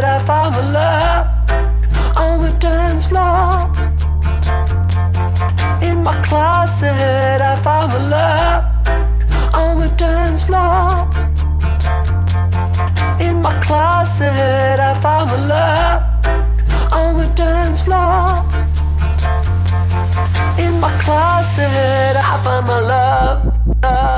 that I found the love on the dance floor. In my closet, I found the love on the dance floor. In my closet, I found the love on the dance floor. In my closet, I found my love. love.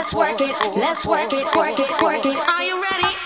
Let's work it, let's work it, work it, work it. Are you ready?